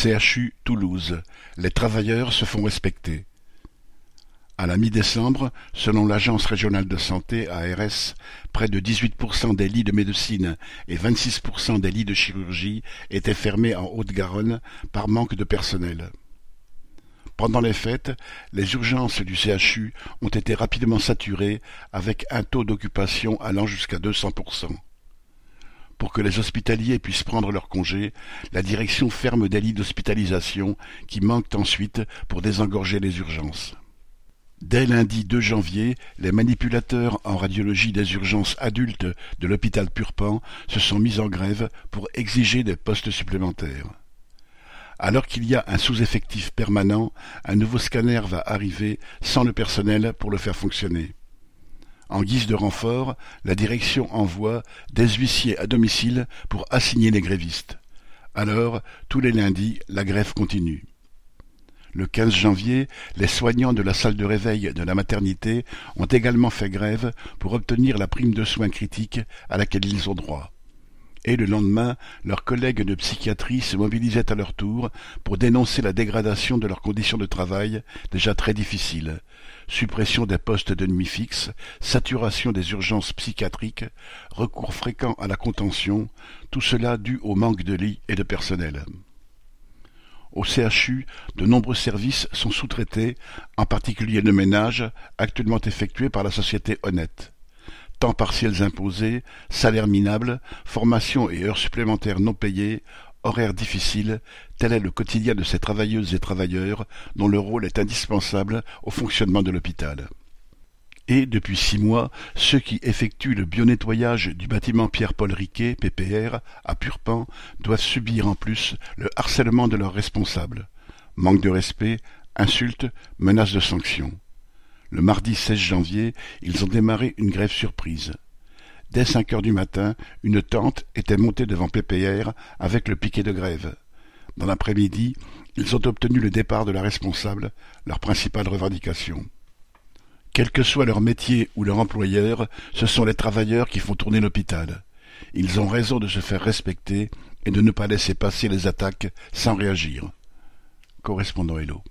CHU Toulouse, les travailleurs se font respecter. À la mi-décembre, selon l'Agence régionale de santé ARS, près de 18% des lits de médecine et 26% des lits de chirurgie étaient fermés en Haute-Garonne par manque de personnel. Pendant les fêtes, les urgences du CHU ont été rapidement saturées avec un taux d'occupation allant jusqu'à 200%. Pour que les hospitaliers puissent prendre leur congé, la direction ferme des lits d'hospitalisation qui manquent ensuite pour désengorger les urgences. Dès lundi 2 janvier, les manipulateurs en radiologie des urgences adultes de l'hôpital Purpan se sont mis en grève pour exiger des postes supplémentaires. Alors qu'il y a un sous-effectif permanent, un nouveau scanner va arriver sans le personnel pour le faire fonctionner. En guise de renfort, la direction envoie des huissiers à domicile pour assigner les grévistes. Alors, tous les lundis, la grève continue. Le 15 janvier, les soignants de la salle de réveil de la maternité ont également fait grève pour obtenir la prime de soins critiques à laquelle ils ont droit. Et le lendemain, leurs collègues de psychiatrie se mobilisaient à leur tour pour dénoncer la dégradation de leurs conditions de travail, déjà très difficiles. Suppression des postes de nuit fixes, saturation des urgences psychiatriques, recours fréquent à la contention, tout cela dû au manque de lits et de personnel. Au CHU, de nombreux services sont sous-traités, en particulier le ménage, actuellement effectué par la société Honnête temps partiels imposés, salaire minable, formation et heures supplémentaires non payées, horaires difficiles, tel est le quotidien de ces travailleuses et travailleurs dont le rôle est indispensable au fonctionnement de l'hôpital. Et, depuis six mois, ceux qui effectuent le bionettoyage du bâtiment Pierre-Paul Riquet, PPR, à Purpan, doivent subir en plus le harcèlement de leurs responsables. Manque de respect, insultes, menaces de sanctions. Le mardi 16 janvier, ils ont démarré une grève surprise. Dès cinq heures du matin, une tente était montée devant PPR avec le piquet de grève. Dans l'après-midi, ils ont obtenu le départ de la responsable, leur principale revendication. Quel que soit leur métier ou leur employeur, ce sont les travailleurs qui font tourner l'hôpital. Ils ont raison de se faire respecter et de ne pas laisser passer les attaques sans réagir. Correspondant Hello.